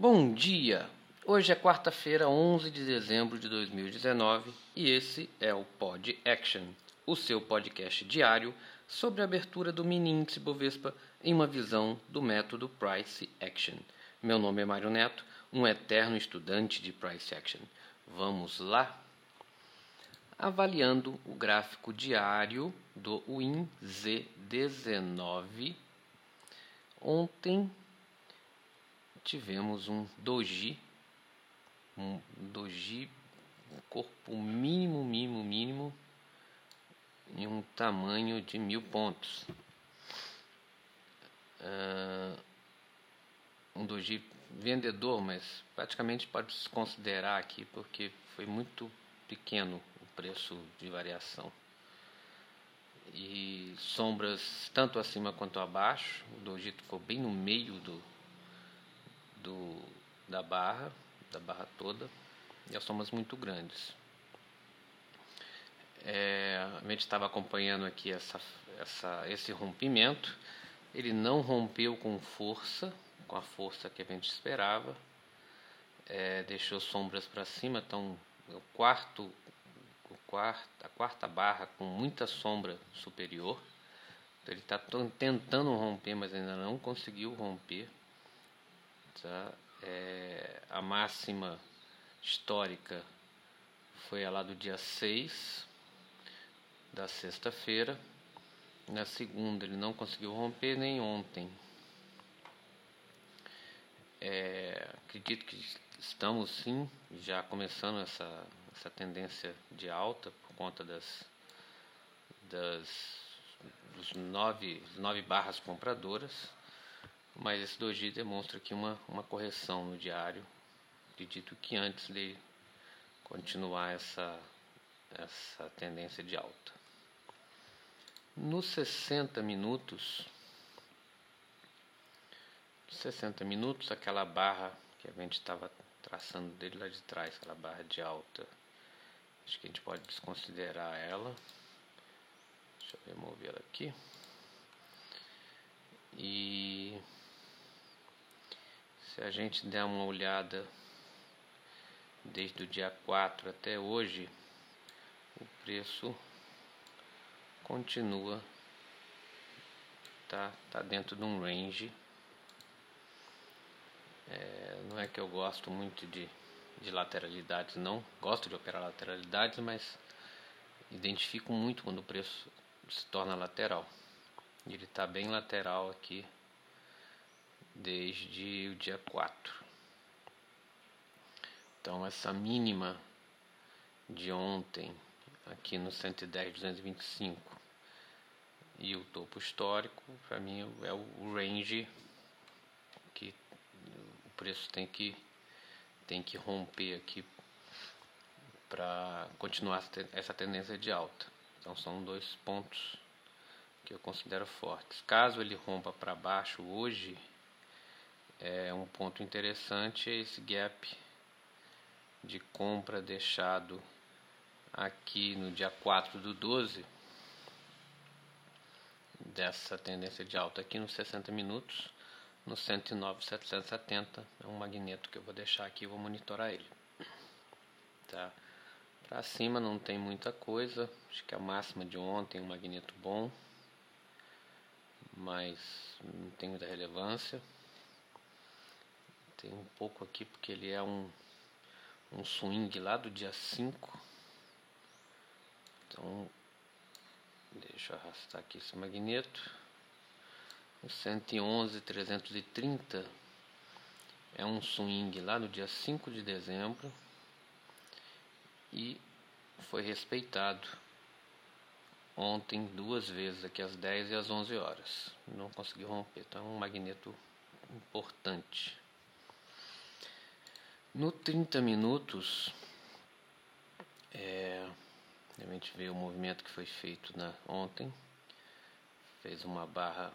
Bom dia! Hoje é quarta-feira, 11 de dezembro de 2019 e esse é o Pod Action, o seu podcast diário sobre a abertura do mini índice Bovespa em uma visão do método Price Action. Meu nome é Mário Neto, um eterno estudante de Price Action. Vamos lá? Avaliando o gráfico diário do WinZ19. Ontem tivemos um doji, um doji, um corpo mínimo, mínimo, mínimo, em um tamanho de mil pontos. Uh, um doji vendedor, mas praticamente pode se considerar aqui porque foi muito pequeno o preço de variação. E sombras tanto acima quanto abaixo, o doji ficou bem no meio do, do, da barra, da barra toda, e as somas muito grandes. É, a gente estava acompanhando aqui essa, essa, esse rompimento. Ele não rompeu com força, com a força que a gente esperava. É, deixou sombras para cima, então o quarto, o quarto, a quarta barra com muita sombra superior. Então, ele está tentando romper, mas ainda não conseguiu romper. Tá? É, a máxima histórica foi a lá do dia 6 da sexta-feira. Na segunda ele não conseguiu romper nem ontem. É, acredito que estamos sim já começando essa, essa tendência de alta por conta das, das dos nove, nove barras compradoras mas esse doji demonstra aqui uma, uma correção no diário. Acredito que antes de continuar essa, essa tendência de alta. Nos 60 minutos, 60 minutos, aquela barra que a gente estava traçando dele lá de trás, aquela barra de alta, acho que a gente pode desconsiderar ela. Deixa eu remover ela aqui. E se a gente der uma olhada desde o dia 4 até hoje, o preço continua tá, tá dentro de um range. É, não é que eu gosto muito de, de lateralidades, não. Gosto de operar lateralidades, mas identifico muito quando o preço se torna lateral. Ele está bem lateral aqui desde o dia 4. Então essa mínima de ontem aqui no 110 225 e o topo histórico para mim é o range que o preço tem que tem que romper aqui para continuar essa tendência de alta. Então são dois pontos que eu considero fortes. Caso ele rompa para baixo hoje, é um ponto interessante é esse gap de compra deixado aqui no dia 4 do 12 dessa tendência de alta aqui nos 60 minutos no 109,770 é um magneto que eu vou deixar aqui vou monitorar ele tá? Para cima não tem muita coisa acho que a máxima de ontem um magneto bom mas não tem muita relevância tem um pouco aqui porque ele é um, um swing lá do dia 5. Então, deixa eu arrastar aqui esse magneto. O 111 330 é um swing lá no dia 5 de dezembro e foi respeitado ontem duas vezes, aqui às 10 e às 11 horas. Não conseguiu romper, então é um magneto importante. No 30 minutos, é, a gente vê o movimento que foi feito na, ontem. Fez uma barra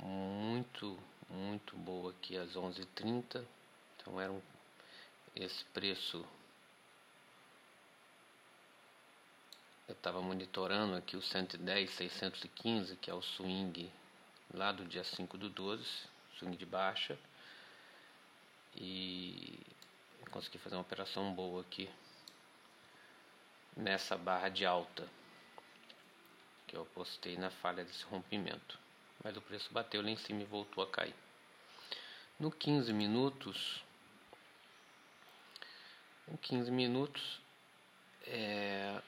muito, muito boa aqui às 11h30. Então era um, esse preço. Eu estava monitorando aqui o 110, 615, que é o swing lá do dia 5 do 12, swing de baixa e consegui fazer uma operação boa aqui nessa barra de alta que eu postei na falha desse rompimento. Mas o preço bateu lá em cima e voltou a cair. No 15 minutos, em 15 minutos é,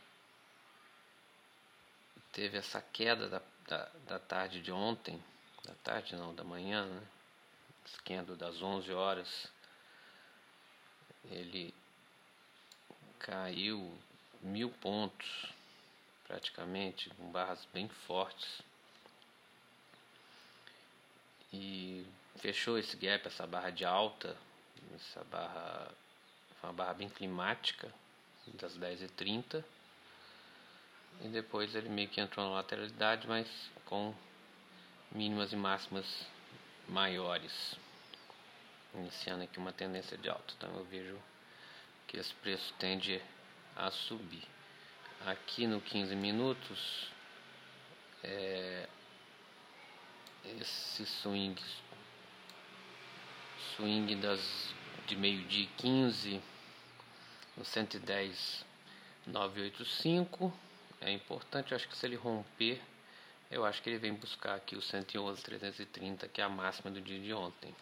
teve essa queda da, da, da, tarde de ontem, da tarde não, da manhã, né? Esquendo das 11 horas, ele caiu mil pontos praticamente, com barras bem fortes. E fechou esse gap, essa barra de alta, essa barra uma barra bem climática, das 10h30. E depois ele meio que entrou na lateralidade, mas com mínimas e máximas maiores. Iniciando aqui uma tendência de alta. Então eu vejo que esse preço tende a subir. Aqui no 15 minutos, é, esse swing, swing das de meio-dia 15, no 110 985 é importante, acho que se ele romper, eu acho que ele vem buscar aqui o 111 330, que é a máxima do dia de ontem.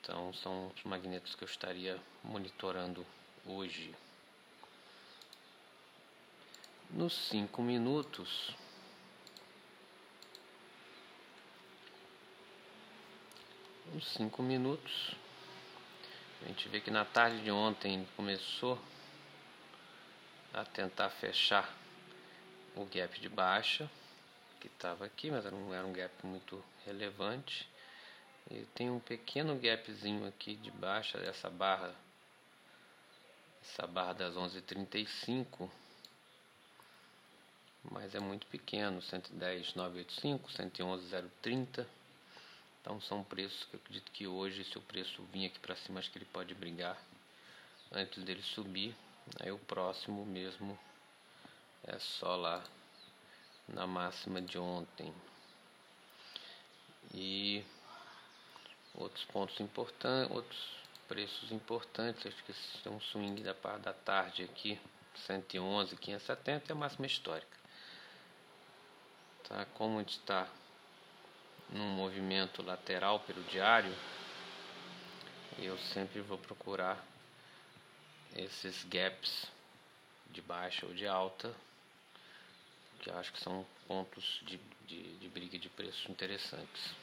Então são os magnetos que eu estaria monitorando hoje. Nos 5 minutos, nos 5 minutos, a gente vê que na tarde de ontem começou a tentar fechar o gap de baixa que estava aqui, mas não era um gap muito relevante. E tem um pequeno gapzinho aqui de baixa dessa barra, essa barra das 11:35 mas é muito pequeno, 110,985, 111,030. Então são preços que eu acredito que hoje, se o preço vir aqui para cima, acho que ele pode brigar antes dele subir. Aí o próximo mesmo é só lá na máxima de ontem. E outros pontos importantes, outros preços importantes, acho que esse é um swing da parte da tarde aqui, 111, 570 é a máxima histórica tá? Como a gente está num movimento lateral pelo diário, eu sempre vou procurar esses gaps de baixa ou de alta, que acho que são pontos de, de, de briga de preços interessantes.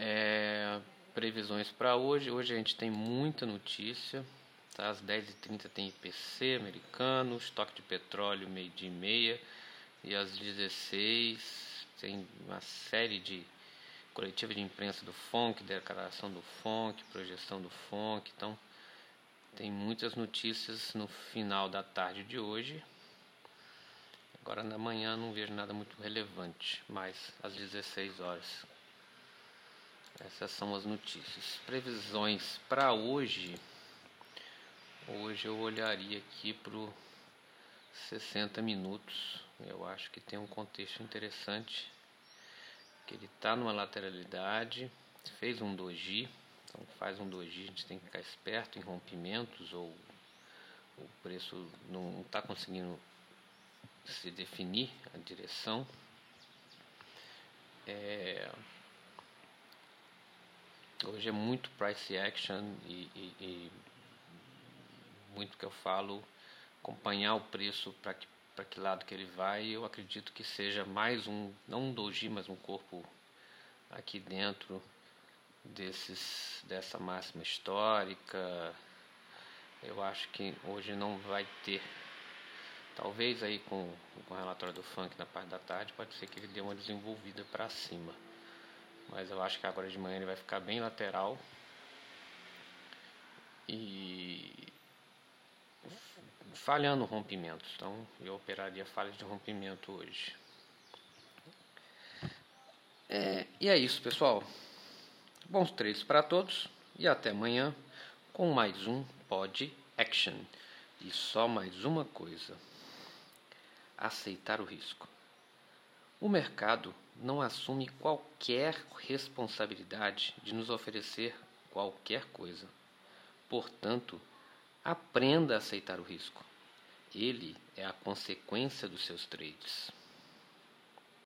É, previsões para hoje. Hoje a gente tem muita notícia. Tá? Às 10h30 tem IPC americano, estoque de petróleo meio dia e meia. E às 16 tem uma série de coletiva de imprensa do FONC, declaração do FONC, projeção do FONC. Então, tem muitas notícias no final da tarde de hoje. Agora na manhã não vejo nada muito relevante, mas às 16 horas. Essas são as notícias. Previsões para hoje. Hoje eu olharia aqui para 60 minutos. Eu acho que tem um contexto interessante. Que ele está numa lateralidade, fez um doji, então faz um doji, a gente tem que ficar esperto em rompimentos ou o preço não está conseguindo se definir a direção. É, hoje é muito price action e, e, e muito que eu falo acompanhar o preço para que, para que lado que ele vai. Eu acredito que seja mais um, não um doji, mas um corpo aqui dentro desses, dessa máxima histórica. Eu acho que hoje não vai ter. Talvez aí com, com o relatório do funk na parte da tarde, pode ser que ele dê uma desenvolvida para cima. Mas eu acho que agora de manhã ele vai ficar bem lateral. E falhando rompimentos. Então eu operaria falhas de rompimento hoje. É, e é isso, pessoal. Bons trades para todos e até amanhã com mais um Pod Action. E só mais uma coisa: aceitar o risco. O mercado não assume qualquer responsabilidade de nos oferecer qualquer coisa. Portanto, aprenda a aceitar o risco. Ele é a consequência dos seus trades.